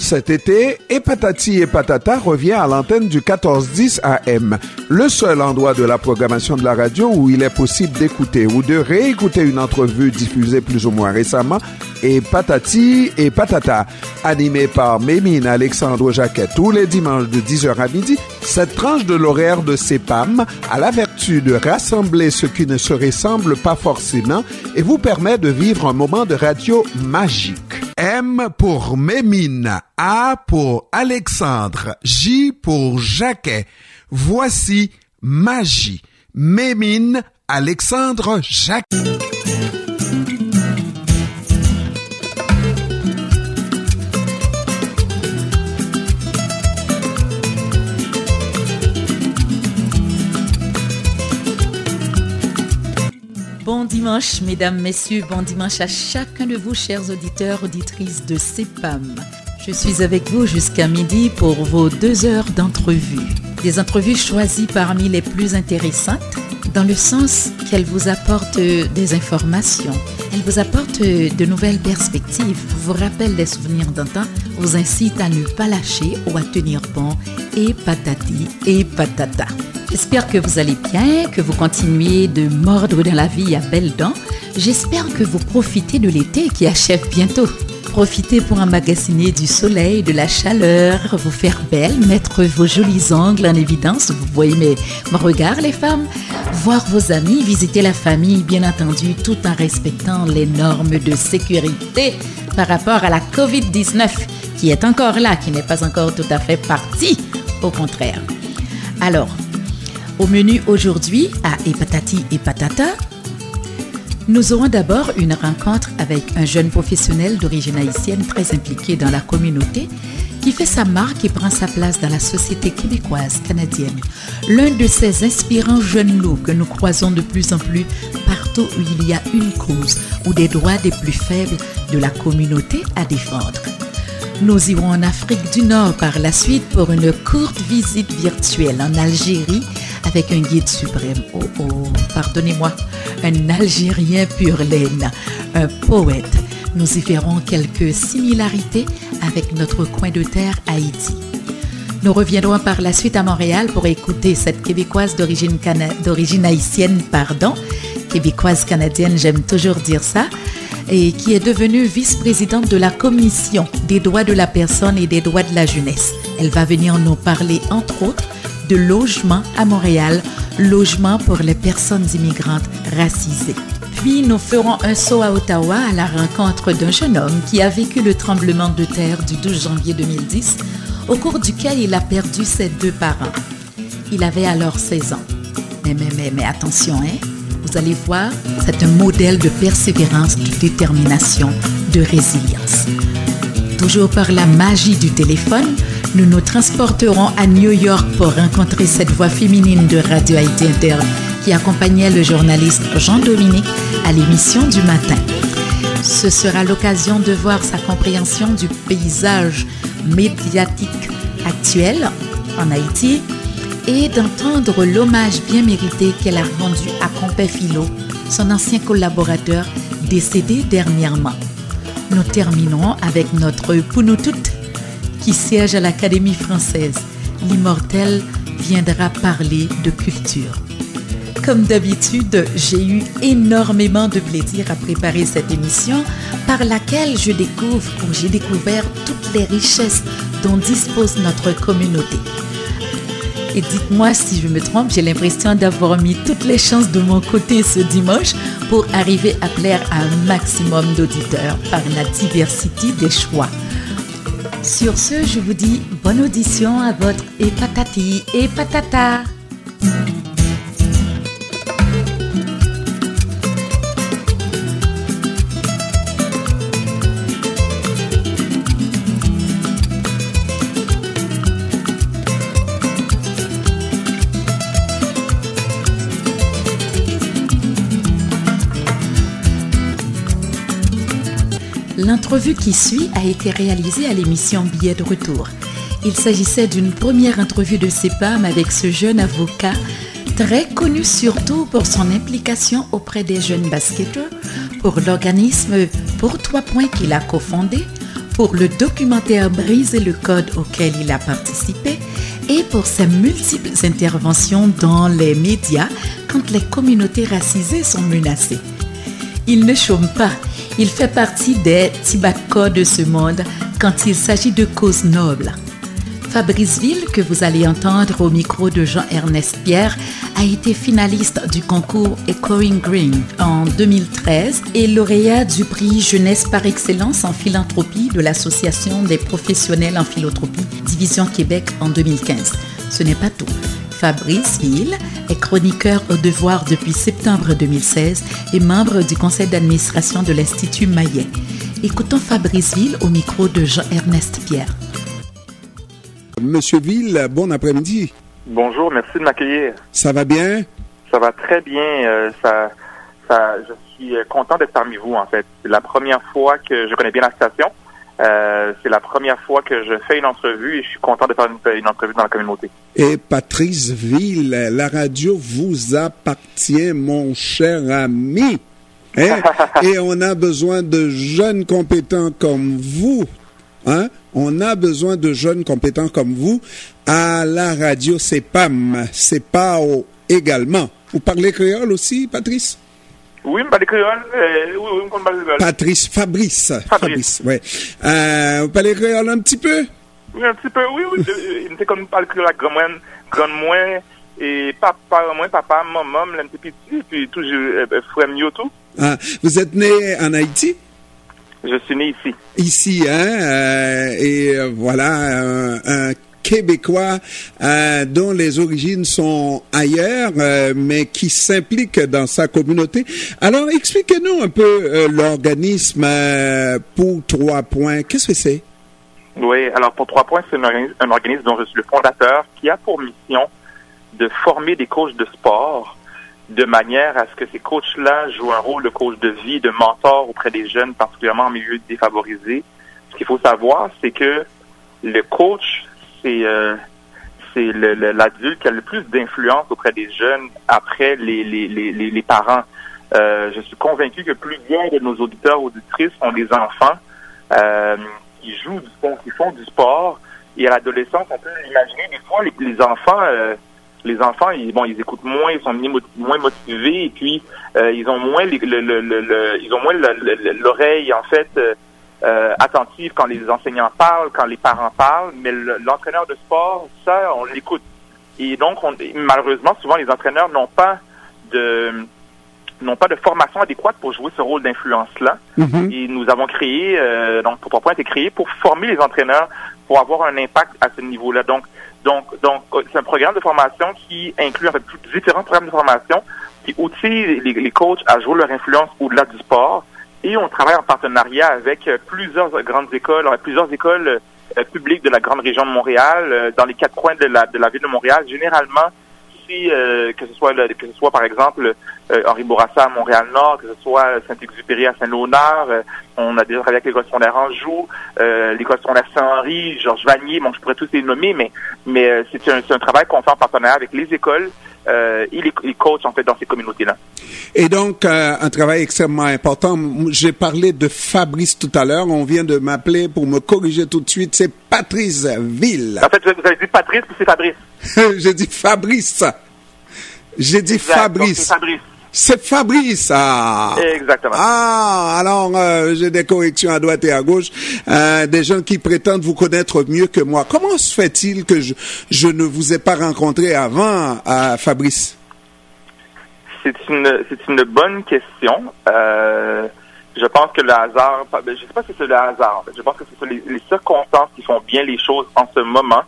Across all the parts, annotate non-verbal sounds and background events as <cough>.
Cet été, et Patati et Patata revient à l'antenne du 1410 AM, le seul endroit de la programmation de la radio où il est possible d'écouter ou de réécouter une entrevue diffusée plus ou moins récemment, et Patati et Patata, animé par Mémine Alexandre Jacquet tous les dimanches de 10h à midi, cette tranche de l'horaire de CEPAM a la vertu de rassembler ce qui ne se ressemble pas forcément et vous permet de vivre un moment de radio magique. M pour Mémine, A pour Alexandre, J pour Jacquet. Voici Magie. Mémine, Alexandre, Jacquet. Bon dimanche, mesdames, messieurs, bon dimanche à chacun de vous, chers auditeurs, auditrices de CEPAM. Je suis avec vous jusqu'à midi pour vos deux heures d'entrevue. Des entrevues choisies parmi les plus intéressantes, dans le sens qu'elles vous apportent des informations, elles vous apportent de nouvelles perspectives, vous rappellent des souvenirs d'antan, vous incitent à ne pas lâcher ou à tenir bon, et patati et patata. J'espère que vous allez bien, que vous continuez de mordre dans la vie à belles dents. J'espère que vous profitez de l'été qui achève bientôt. Profitez pour emmagasiner du soleil, de la chaleur, vous faire belle, mettre vos jolis ongles en évidence. Vous voyez mes, mes regards, les femmes? Voir vos amis, visiter la famille, bien entendu, tout en respectant les normes de sécurité par rapport à la COVID-19 qui est encore là, qui n'est pas encore tout à fait partie. Au contraire. Alors, au menu aujourd'hui, à Epatati et Patata, nous aurons d'abord une rencontre avec un jeune professionnel d'origine haïtienne très impliqué dans la communauté qui fait sa marque et prend sa place dans la société québécoise canadienne. L'un de ces inspirants jeunes loups que nous croisons de plus en plus partout où il y a une cause ou des droits des plus faibles de la communauté à défendre. Nous irons en Afrique du Nord par la suite pour une courte visite virtuelle en Algérie avec un guide suprême. Oh oh, pardonnez-moi, un Algérien pur laine, un poète. Nous y verrons quelques similarités avec notre coin de terre Haïti. Nous reviendrons par la suite à Montréal pour écouter cette québécoise d'origine haïtienne, pardon, québécoise canadienne, j'aime toujours dire ça, et qui est devenue vice-présidente de la Commission des droits de la personne et des droits de la jeunesse. Elle va venir nous parler, entre autres, de logement à Montréal, logement pour les personnes immigrantes racisées. Puis nous ferons un saut à Ottawa à la rencontre d'un jeune homme qui a vécu le tremblement de terre du 12 janvier 2010, au cours duquel il a perdu ses deux parents. Il avait alors 16 ans. Mais, mais, mais, mais attention, hein? Vous allez voir, c'est un modèle de persévérance, de détermination, de résilience. Toujours par la magie du téléphone, nous nous transporterons à New York pour rencontrer cette voix féminine de Radio Haïti Inter qui accompagnait le journaliste Jean-Dominique à l'émission du matin. Ce sera l'occasion de voir sa compréhension du paysage médiatique actuel en Haïti et d'entendre l'hommage bien mérité qu'elle a rendu à Compé Philo, son ancien collaborateur décédé dernièrement. Nous terminerons avec notre Pounotout qui siège à l'Académie française. L'immortel viendra parler de culture. Comme d'habitude, j'ai eu énormément de plaisir à préparer cette émission par laquelle je découvre ou j'ai découvert toutes les richesses dont dispose notre communauté. Et dites-moi si je me trompe, j'ai l'impression d'avoir mis toutes les chances de mon côté ce dimanche pour arriver à plaire à un maximum d'auditeurs par la diversité des choix. Sur ce, je vous dis bonne audition à votre et patati et patata. L'entrevue qui suit a été réalisée à l'émission Billet de retour. Il s'agissait d'une première entrevue de CEPAM avec ce jeune avocat, très connu surtout pour son implication auprès des jeunes basketteurs, pour l'organisme Pour Toi Point qu'il a cofondé, pour le documentaire Briser le code auquel il a participé et pour ses multiples interventions dans les médias quand les communautés racisées sont menacées. Il ne chôme pas, il fait partie des Tibacos de ce monde quand il s'agit de causes nobles. Fabrice Ville, que vous allez entendre au micro de Jean-Ernest Pierre, a été finaliste du concours Echoing Green en 2013 et lauréat du prix Jeunesse par excellence en philanthropie de l'Association des professionnels en philanthropie, Division Québec en 2015. Ce n'est pas tout. Fabrice Ville est chroniqueur au devoir depuis septembre 2016 et membre du conseil d'administration de l'Institut Maillet. Écoutons Fabrice Ville au micro de Jean-Ernest Pierre. Monsieur Ville, bon après-midi. Bonjour, merci de m'accueillir. Ça va bien? Ça va très bien. Euh, ça, ça, je suis euh, content d'être parmi vous, en fait. C'est la première fois que je connais bien la station. Euh, c'est la première fois que je fais une entrevue et je suis content de faire une, une entrevue dans la communauté. Et Patrice Ville, la radio vous appartient, mon cher ami. Hein? <laughs> et on a besoin de jeunes compétents comme vous Hein? On a besoin de jeunes compétents comme vous à la radio CEPAM, CEPAO également. Vous parlez créole aussi, Patrice? Oui, je parle créole. Euh, oui, oui, parle créole. Patrice, Fabrice. Fabrice, ouais. Euh, vous parlez créole un petit peu? Oui, un petit peu, oui, oui. Il me comme parle créole à grand moins, grand moins, et papa, moi, papa, maman, un petit petit, puis toujours euh, frère mieux tout. Ah, vous êtes né en Haïti? Je suis né ici. Ici, hein, euh, et euh, voilà, un, Québécois euh, dont les origines sont ailleurs, mais qui s'implique dans sa communauté. Alors, expliquez-nous un peu l'organisme pour trois points. Qu'est-ce que c'est? Oui, alors pour trois points, c'est un, un, organisme dont je suis le fondateur qui a pour mission de former des coachs de sport de manière à ce que ces coachs-là jouent un rôle de coach de vie, de mentor auprès des jeunes, particulièrement en milieu défavorisé. Ce qu'il faut savoir, c'est que le coach, c'est euh, c'est l'adulte qui a le plus d'influence auprès des jeunes après les, les, les, les parents. Euh, je suis convaincu que plusieurs de nos auditeurs, auditrices ont des enfants euh, qui jouent du sport, qui font du sport. Et à l'adolescence, on peut imaginer des fois les, les enfants les enfants, ils, bon, ils écoutent moins, ils sont moins motivés et puis ils ont moins le, le, le, ils ont moins l'oreille en fait euh, euh, attentive quand les enseignants parlent, quand les parents parlent, mais l'entraîneur de sport, ça, on l'écoute. Et donc, on, malheureusement, souvent les entraîneurs n'ont pas de n'ont pas de formation adéquate pour jouer ce rôle d'influence-là. Mm-hmm. Et nous avons créé, donc Pour Point été créé pour former les entraîneurs pour avoir un impact à ce niveau-là. Donc, donc, donc c'est un programme de formation qui inclut en fait différents programmes de formation qui outillent les, les coachs à jouer leur influence au-delà du sport. Et on travaille en partenariat avec euh, plusieurs grandes écoles, plusieurs écoles euh, publiques de la grande région de Montréal, euh, dans les quatre coins de la, de la ville de Montréal. Généralement, si, que ce soit que ce soit par exemple Henri Bourassa à Montréal-Nord, que ce soit Saint-Exupéry à Saint-Léonard, on a déjà travaillé avec l'école secondaire Anjou, euh, l'école secondaire Saint-Henri, Georges Vanier, bon, je pourrais tous les nommer, mais, mais euh, c'est un, un, travail qu'on fait en partenariat avec les écoles euh, et les, les, coachs, en fait, dans ces communautés-là. Et donc, euh, un travail extrêmement important. J'ai parlé de Fabrice tout à l'heure. On vient de m'appeler pour me corriger tout de suite. C'est Patrice Ville. En fait, vous avez dit Patrice, puis c'est Fabrice? <laughs> J'ai dit Fabrice. J'ai dit Fabrice. Fabrice. C'est Fabrice. Ah. Exactement. Ah, alors euh, j'ai des corrections à droite et à gauche. Euh, des gens qui prétendent vous connaître mieux que moi. Comment se fait-il que je, je ne vous ai pas rencontré avant, euh, Fabrice? C'est une, c'est une bonne question. Euh, je pense que le hasard, ben, je ne sais pas si c'est le hasard. Je pense que ce sont les, les circonstances qui font bien les choses en ce moment.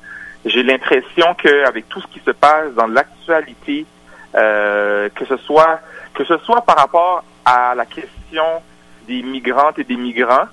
J'ai l'impression qu'avec tout ce qui se passe dans l'actualité, euh, que ce soit que ce soit par rapport à la question des migrantes et des migrants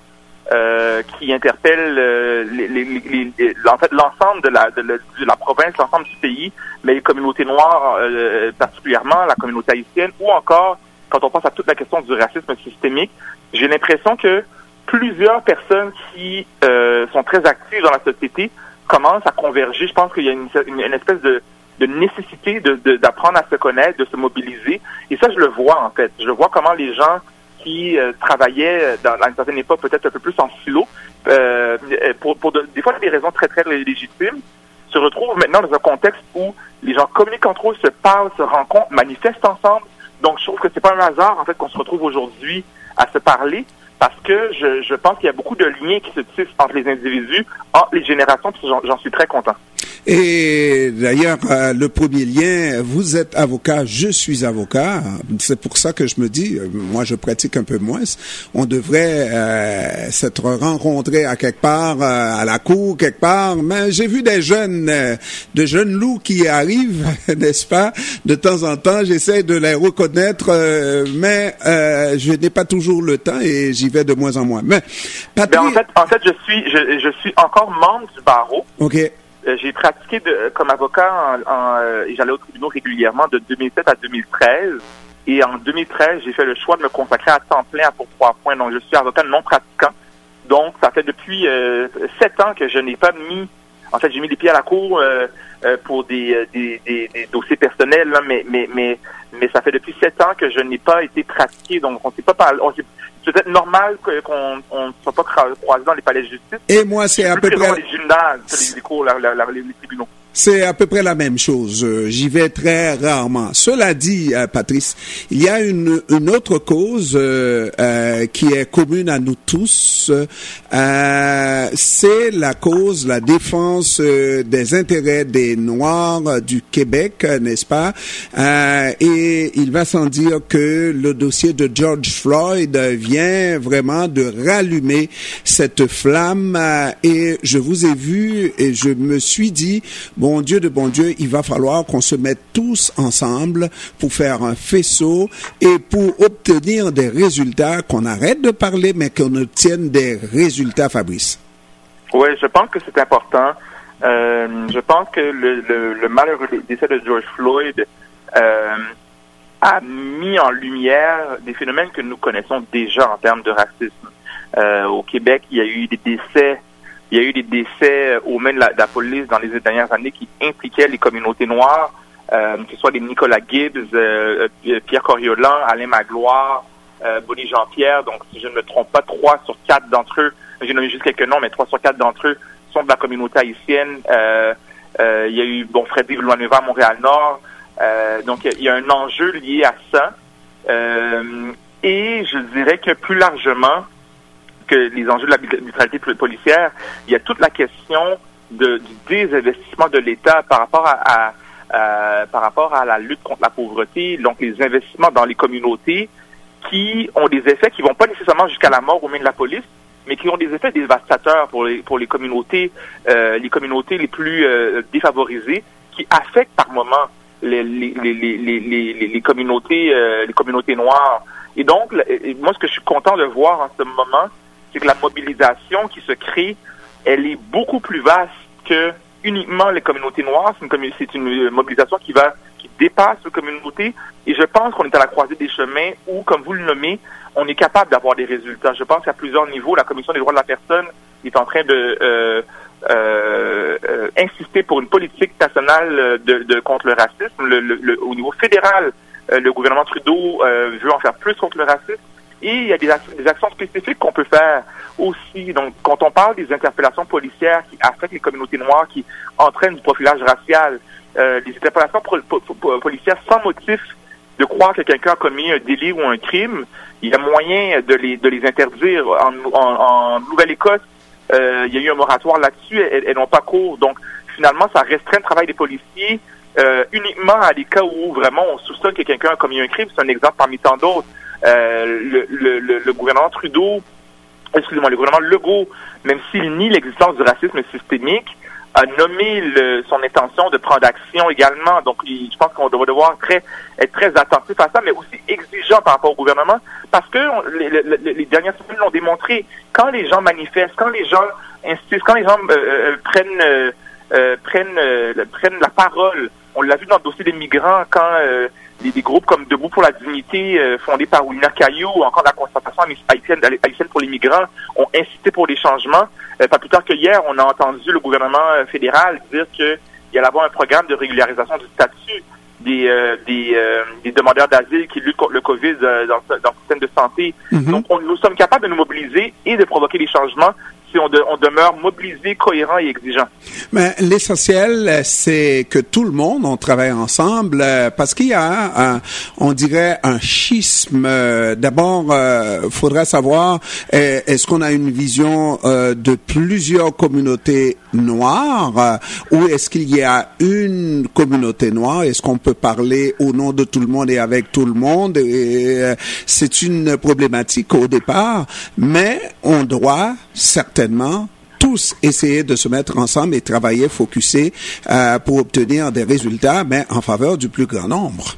euh, qui interpellent euh, les, les, les, l'ensemble de la, de, la, province, l'ensemble du pays, mais les communautés noires euh, particulièrement, la communauté haïtienne, ou encore quand on pense à toute la question du racisme systémique, j'ai l'impression que plusieurs personnes qui euh, sont très actives dans la société commencent à converger. Je pense qu'il y a une, une espèce de de nécessité d'apprendre de, à se connaître, de se mobiliser. Et ça, je le vois en fait. Je vois comment les gens qui euh, travaillaient dans, une certaine époque peut-être un peu plus en silo euh, pour, pour des fois des raisons très très légitimes, se retrouvent maintenant dans un contexte où les gens communiquent entre eux, se parlent, se rencontrent, manifestent ensemble. Donc je trouve que c'est pas un hasard en fait qu'on se retrouve aujourd'hui à se parler parce que je, je pense qu'il y a beaucoup de liens qui se tissent entre les individus, entre les générations, j'en suis très content. Et d'ailleurs, euh, le premier lien, vous êtes avocat, je suis avocat. C'est pour ça que je me dis, euh, moi je pratique un peu moins. On devrait euh, s'être rencontrés à quelque part, à la cour, quelque part. Mais j'ai vu des jeunes, de jeunes loups qui arrivent, <laughs> n'est-ce pas? De temps en temps, j'essaie de les reconnaître, mais je n'ai pas toujours le temps et j'y vais de moins en moins. Mais ben, en fait, en fait, je suis, je, je suis encore membre du barreau. Ok. Euh, j'ai pratiqué de, comme avocat en, euh, et j'allais au tribunal régulièrement de 2007 à 2013. Et en 2013, j'ai fait le choix de me consacrer à temps plein pour trois points. Donc, je suis avocat non pratiquant. Donc, ça fait depuis euh, sept ans que je n'ai pas mis... En fait, j'ai mis les pieds à la cour pour des, des, des, dossiers personnels, mais, mais, mais, mais ça fait depuis sept ans que je n'ai pas été pratiqué. Donc, on ne s'est pas parlé c'est peut-être normal qu'on ne soit pas croisés dans les palais de justice. Et moi, c'est à peu près... les gymnases, les cours, les tribunaux. C'est à peu près la même chose. Euh, j'y vais très rarement. Cela dit, euh, Patrice, il y a une, une autre cause euh, euh qui est commune à nous tous. c'est la cause, la défense des intérêts des Noirs du Québec, n'est-ce pas? Et il va sans dire que le dossier de George Floyd vient vraiment de rallumer cette flamme. et je vous ai vu et je me suis dit, bon, bon Dieu de bon Dieu, il va falloir qu'on se mette tous ensemble pour faire un faisceau et pour obtenir des résultats, qu'on arrête de parler, mais qu'on obtienne des résultats, Fabrice. Oui, je pense que c'est important. Euh, je pense que le, malheureux décès de George Floyd euh, a mis en lumière des phénomènes que nous connaissons déjà en termes de racisme. Euh, au Québec, il y a eu des décès il y a eu des décès aux mains de la, police dans les dernières années qui impliquaient les communautés noires, euh, que ce soit des Nicolas Gibbs, euh, euh, Pierre Coriolan, Alain Magloire, euh, Bonnie Jean-Pierre. Donc, si je ne me trompe pas, trois sur quatre d'entre eux, j'ai nommé juste quelques noms, mais trois sur quatre d'entre eux sont de la communauté haïtienne. Euh, il y a eu, bon, Freddy Villanueva à Montréal-Nord. donc, il y, a un enjeu lié à ça. et je dirais que plus largement, les enjeux de la neutralité policière, il y a toute la question de, du désinvestissement de l'État par rapport à, la lutte contre la pauvreté, donc les investissements dans les communautés qui ont des effets qui vont pas nécessairement jusqu'à la mort mains de la police, mais qui ont des effets dévastateurs pour les communautés euh, les communautés les plus euh, défavorisées, qui affectent par moment les les, les, les, les communautés euh, les communautés noires. Et donc, moi, ce que je suis content de voir en ce moment, c'est que la mobilisation qui se crée, elle est beaucoup plus vaste que uniquement les communautés noires. C'est une, une, mobilisation qui va qui dépasse les communautés. Et je pense qu'on est à la croisée des chemins où, comme vous le nommez, on est capable d'avoir des résultats. Je pense qu'à plusieurs niveaux, la Commission des droits de la personne est en train de euh, euh, euh insister pour une politique nationale de, de contre le racisme. Le, le, au niveau fédéral, euh, le gouvernement Trudeau euh, veut en faire plus contre le racisme. Et il y a des, actions spécifiques qu'on peut faire aussi. Donc, quand on parle des interpellations policières qui affectent les communautés noires, qui entraînent du profilage racial, euh, des interpellations policières sans motif de croire que quelqu'un a commis un délit ou un crime, il y a moyen de les, de les interdire. En, Nouvelle-Écosse, euh, il y a eu un moratoire là-dessus, elles, n'ont pas cours. Donc, finalement, ça restreint le travail des policiers euh, uniquement à des cas où vraiment on soupçonne que quelqu'un a commis un crime. C'est un exemple parmi tant d'autres. Euh, le, le, le, gouvernement Trudeau, excusez-moi, le gouvernement Legault, même s'il nie l'existence du racisme systémique, a nommé le, son intention de prendre action également. Donc, je pense qu'on doit devoir très, être très attentif à ça, mais aussi exigeant par rapport au gouvernement, parce que les, les, dernières semaines l'ont démontré. Quand les gens manifestent, quand les gens insistent, quand les gens euh, euh, prennent euh, prennent prennent la parole, on l'a vu dans le dossier des migrants quand des, groupes comme Debout pour la dignité, euh, fondés par Oulina Caillou, ou encore la concertation haïtienne, haïtienne pour les migrants, ont incité pour des changements. Euh, pas plus tard que hier, on a entendu le gouvernement euh, fédéral dire qu'il y allait avoir un programme de régularisation du statut des, des, demandeurs d'asile qui luttent contre le COVID dans, dans le système de santé. Mm-hmm. Donc, on, nous sommes capables de nous mobiliser et de provoquer des changements si on, demeure mobilisé, cohérent et exigeant. Mais l'essentiel, c'est que tout le monde, on travaille ensemble, euh, parce qu'il y a, un, on dirait, un schisme. D'abord, euh, faudrait savoir, est-ce qu'on a une vision euh, de plusieurs communautés noires, euh, ou est-ce qu'il y a une communauté noire? Est-ce qu'on peut parler au nom de tout le monde et avec tout le monde? Et, C'est une problématique au départ, mais on doit certainement tous essayer de se mettre ensemble et travailler, focuser euh, pour obtenir des résultats, mais en faveur du plus grand nombre.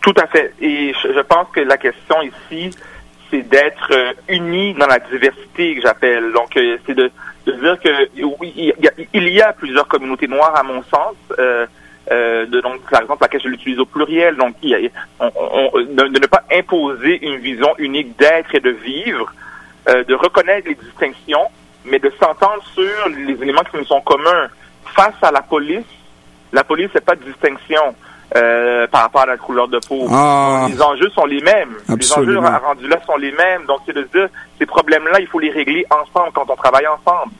Tout à fait. Et je pense que la question ici, c'est d'être euh, unis dans la diversité que j'appelle. Donc, euh, c'est de, dire que il y, a, plusieurs communautés noires à mon sens. Euh, de, donc, par exemple, laquelle je l'utilise au pluriel. Donc, de, ne pas imposer une vision unique d'être et de vivre, de reconnaître les distinctions, mais de s'entendre sur les éléments qui nous sont communs. Face à la police, la police, c'est pas de distinction. Euh, par rapport à la couleur de peau. Ah. Les enjeux sont les mêmes. Les enjeux rendus là sont les mêmes. Donc, c'est de dire, ces problèmes-là, il faut les régler ensemble quand on travaille ensemble.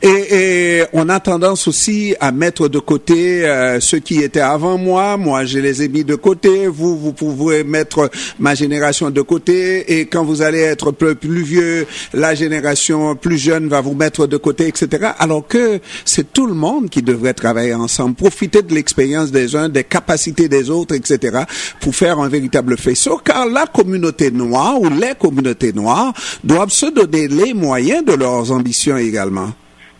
Et, et, on a tendance aussi à mettre de côté euh, ceux qui étaient avant moi. Moi, je les ai mis de côté. Vous, vous pouvez mettre ma génération de côté. Et quand vous allez être plus, plus vieux, la génération plus jeune va vous mettre de côté, etc. Alors que c'est tout le monde qui devrait travailler ensemble, profiter de l'expérience des uns, des capacités des autres, etc. pour faire un véritable faisceau. Car la communauté noire ou les communautés noires doivent se donner les moyens de leurs ambitions également.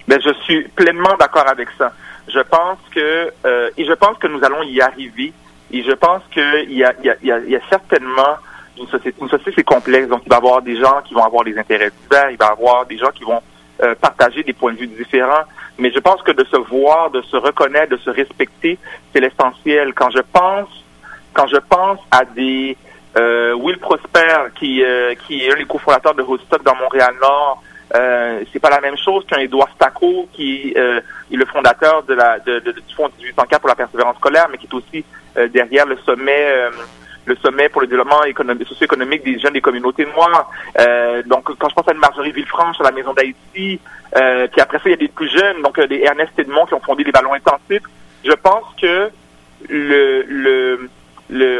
Ben, je suis pleinement d'accord avec ça. Je pense que euh, et je pense que nous allons y arriver. Et je pense qu'il y a, y, a, y a certainement une société, une société c'est complexe. Donc il va y avoir des gens qui vont avoir des intérêts divers, il va y avoir des gens qui vont euh, partager des points de vue différents. Mais je pense que de se voir, de se reconnaître, de se respecter, c'est l'essentiel. Quand je pense, quand je pense à des euh, Will Prosper, qui, euh, qui est un des cofondateurs de Woodstock dans Montréal-Nord, euh, c'est pas la même chose qu'un Édouard Stacco qui euh, est le fondateur de la de, de, du Fonds 1804 pour la persévérance scolaire, mais qui est aussi euh, derrière le sommet euh, le sommet pour le développement économique, socio-économique des jeunes des communautés noires. donc, quand je pense à une Marjorie Villefranche à la Maison d'Haïti, puis après ça, il y a des plus jeunes, donc des Ernest Edmond qui ont fondé les ballons intensifs. Je pense que le, le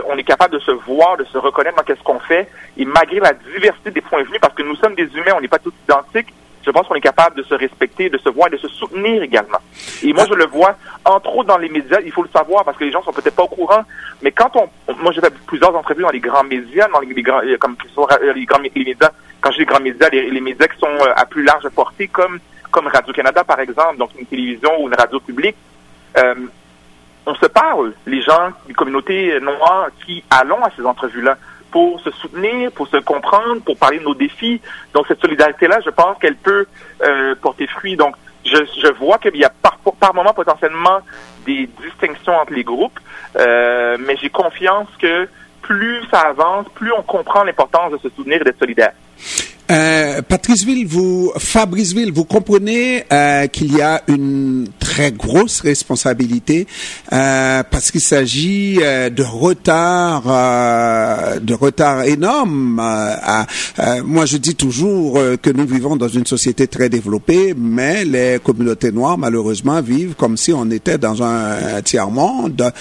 on est capable de se voir, de se reconnaître dans qu'est-ce qu'on fait, et malgré la diversité des points de vue, parce que nous sommes des humains, on n'est pas tous identiques, je pense qu'on est capable de se respecter, de se voir et de se soutenir également. Et moi, je le vois, entre autres dans les médias, il faut le savoir parce que les gens sont peut-être pas au courant, mais quand on, moi j'ai fait plusieurs entrevues dans les grands médias, dans les, grands, euh, comme euh, les grands les médias, quand je dis les grands médias, les, médias qui sont euh, à plus large portée, comme comme Radio-Canada par exemple, donc une télévision ou une radio publique, on se parle, les gens des communautés noires qui allons à ces entrevues-là pour se soutenir, pour se comprendre, pour parler de nos défis. Donc cette solidarité-là, je pense qu'elle peut euh, porter fruit. Donc je, je vois qu'il y a par, par moment potentiellement des distinctions entre les groupes, euh, mais j'ai confiance que plus ça avance, plus on comprend l'importance de se soutenir et d'être solidaire. Euh, Patriceville, vous, Fabriceville, vous comprenez euh, qu'il y a une très grosse responsabilité euh, parce qu'il s'agit euh, de retard, euh, de retard énorme. À, moi, je dis toujours que nous vivons dans une société très développée, mais les communautés noires, malheureusement, vivent comme si on était dans un, tiers monde.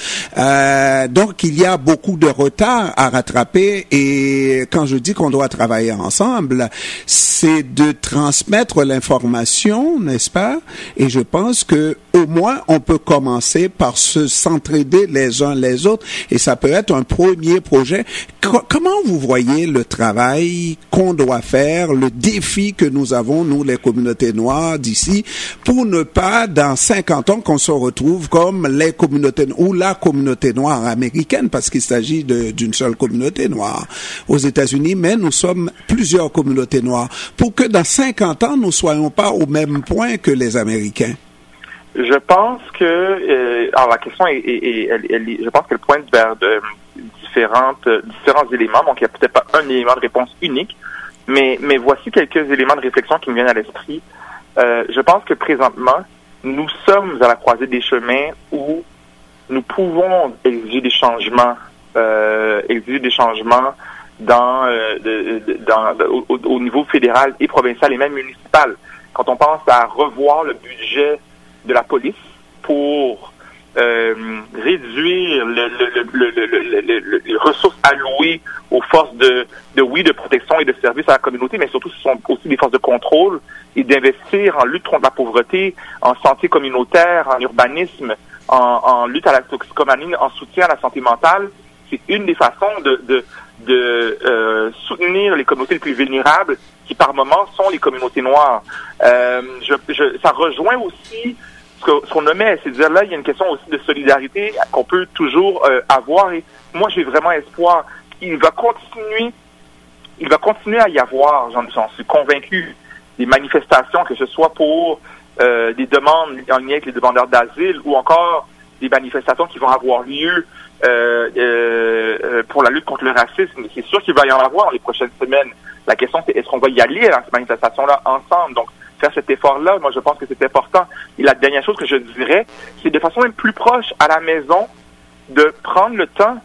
donc, il y a beaucoup de retard à rattraper et quand je dis qu'on doit travailler ensemble, c'est de transmettre l'information, n'est-ce pas? Et je pense que au moins on peut commencer par se s'entraider les uns les autres. Et ça peut être un premier projet. comment vous voyez le travail qu'on doit faire, le défi que nous avons nous les communautés noires d'ici pour ne pas dans 50 ans qu'on se retrouve comme les communautés ou la communauté noire américaine parce qu'il s'agit d'une seule communauté noire aux États-Unis. Mais nous sommes plusieurs communautés pour que dans 50 ans nous soyons pas au même point que les Américains? Je pense que euh, alors la question est, je pense qu'elle pointe vers de différentes différents éléments. Donc il n'y a peut-être pas un élément de réponse unique, mais mais voici quelques éléments de réflexion qui me viennent à l'esprit. Euh, je pense que présentement nous sommes à la croisée des chemins où nous pouvons exiger des changements, euh, exiger des changements dans, euh, dans au, au, niveau fédéral et provincial et même municipal. quand on pense à revoir le budget de la police pour euh, réduire le, le, les ressources allouées aux forces de, de, oui, de protection et de service à la communauté, mais surtout ce sont aussi des forces de contrôle et d'investir en lutte contre la pauvreté, en santé communautaire, en urbanisme, en, en lutte à la toxicomanie, en soutien à la santé mentale. C'est une des façons de, de, de euh, soutenir les communautés les plus vulnérables qui par moments sont les communautés noires. Euh, ça rejoint aussi ce qu'on nommait, c'est-à-dire là, il y a une question aussi de solidarité qu'on peut toujours euh, avoir. Et moi, j'ai vraiment espoir. Il va continuer, il va continuer à y avoir, j'en suis convaincu, des manifestations, que ce soit pour des demandes en lien avec les demandeurs d'asile ou encore des manifestations qui vont avoir lieu euh, euh, pour la lutte contre le racisme. C'est sûr qu'il va y en avoir dans les prochaines semaines. La question, c'est est-ce qu'on va y aller à ces manifestations-là ensemble? Donc, faire cet effort-là, moi, je pense que c'est important. Et la dernière chose que je dirais, c'est de façon même plus proche à la maison, de prendre le temps,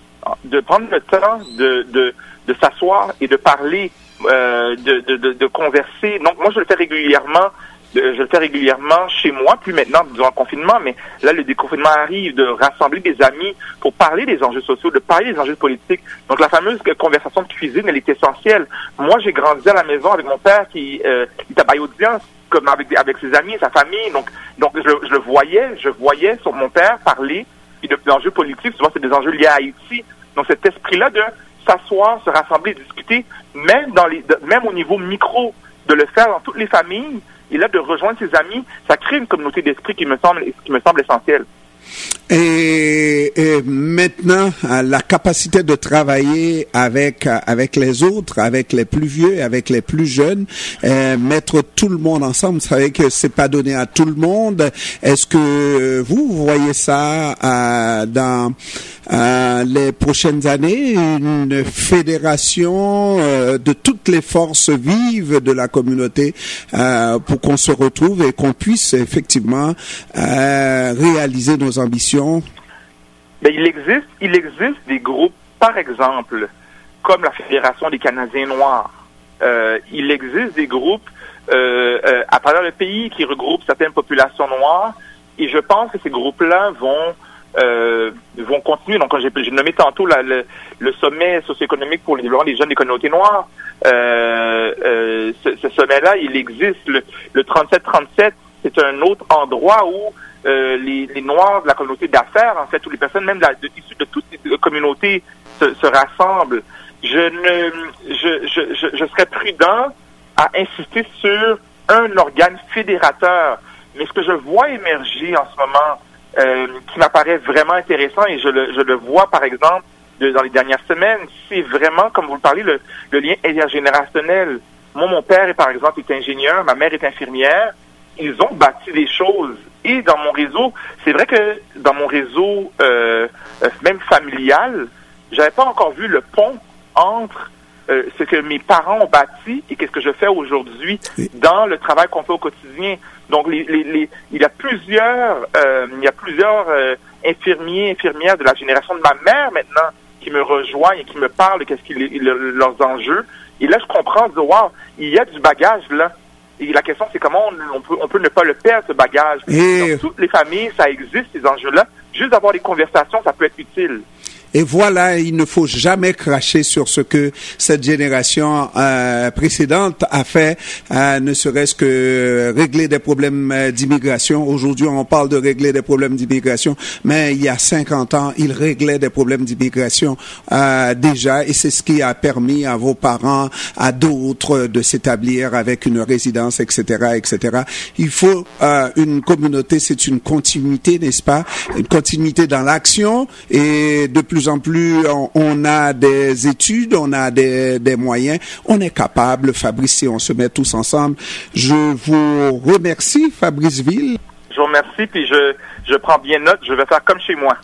de prendre le temps de, de, de s'asseoir et de parler, euh, de, de, de, converser. Donc, moi, je le fais régulièrement je le fais régulièrement chez moi, plus maintenant durant le confinement, mais là, le déconfinement arrive, de rassembler des amis pour parler des enjeux sociaux, de parler des enjeux politiques. Donc, la fameuse conversation de cuisine, elle est essentielle. Moi, j'ai grandi à la maison avec mon père qui, euh, est à d'audience, comme avec, avec ses amis, sa famille. Donc, donc je, le voyais, je voyais sur mon père parler puis de, d'enjeux politiques. Souvent, c'est des enjeux liés à Haïti. Donc, cet esprit-là de s'asseoir, se rassembler, discuter, même dans les, même au niveau micro, de le faire dans toutes les familles, et là de rejoindre ses amis, ça crée une communauté d'esprit qui me semble qui me semble essentielle. Et, maintenant, la capacité de travailler avec avec les autres, avec les plus vieux, avec les plus jeunes, mettre tout le monde ensemble. Vous savez que c'est pas donné à tout le monde. Est-ce que vous, voyez ça euh, dans euh, les prochaines années, une fédération euh, de toutes les forces vives de la communauté pour qu'on se retrouve et qu'on puisse effectivement réaliser nos ambitions? Ben, il existe, il existe des groupes, par exemple, comme la Fédération des Canadiens Noirs. Euh, il existe des groupes euh, euh, à travers le pays qui regroupent certaines populations noires, et je pense que ces groupes-là vont vont continuer. Donc, j'ai nommé tantôt le, le, sommet socio-économique pour le développement des jeunes des communautés noires. ce, ce sommet-là, il existe. Le, le 37-37, c'est un autre endroit où euh, les, les, Noirs de la communauté d'affaires, en fait, ou les personnes même de, de, de toutes les communautés se, se rassemblent. Je ne, je, je, je, je, serais prudent à insister sur un organe fédérateur. Mais ce que je vois émerger en ce moment, euh, qui m'apparaît vraiment intéressant, et je le, je le vois par exemple dans les dernières semaines, c'est vraiment, comme vous le parlez, le, le lien intergénérationnel. Moi, mon père, par exemple, est ingénieur, ma mère est infirmière. Ils ont bâti des choses et dans mon réseau, c'est vrai que dans mon réseau, euh, euh, même familial, j'avais pas encore vu le pont entre euh, ce que mes parents ont bâti et qu'est-ce que je fais aujourd'hui dans le travail qu'on fait au quotidien. Donc, les, les, il y a plusieurs, euh, il y a plusieurs euh, infirmiers, infirmières de la génération de ma mère maintenant qui me rejoignent et qui me parlent de qu'est-ce qu'ils leurs enjeux. Et là, je comprends, de wow, il y a du bagage là. Et la question, c'est comment on, peut, on peut ne pas le perdre, ce bagage. Dans toutes les familles, ça existe, ces enjeux-là. Juste d'avoir des conversations, ça peut être utile. Et voilà, il ne faut jamais cracher sur ce que cette génération euh, précédente a fait, euh, ne serait-ce que régler des problèmes euh, d'immigration. Aujourd'hui, on parle de régler des problèmes d'immigration, mais il y a 50 ans, ils réglaient des problèmes d'immigration euh, déjà, et c'est ce qui a permis à vos parents, à d'autres, de s'établir avec une résidence, etc., etc. Il faut euh, une communauté, c'est une continuité, n'est-ce pas? Une continuité dans l'action et de plus en plus on, a des études, on a des, moyens, on est capable, Fabrice, si on se met tous ensemble. Je vous remercie, Fabrice Ville. Je vous remercie, puis je, je prends bien note, je vais faire comme chez moi.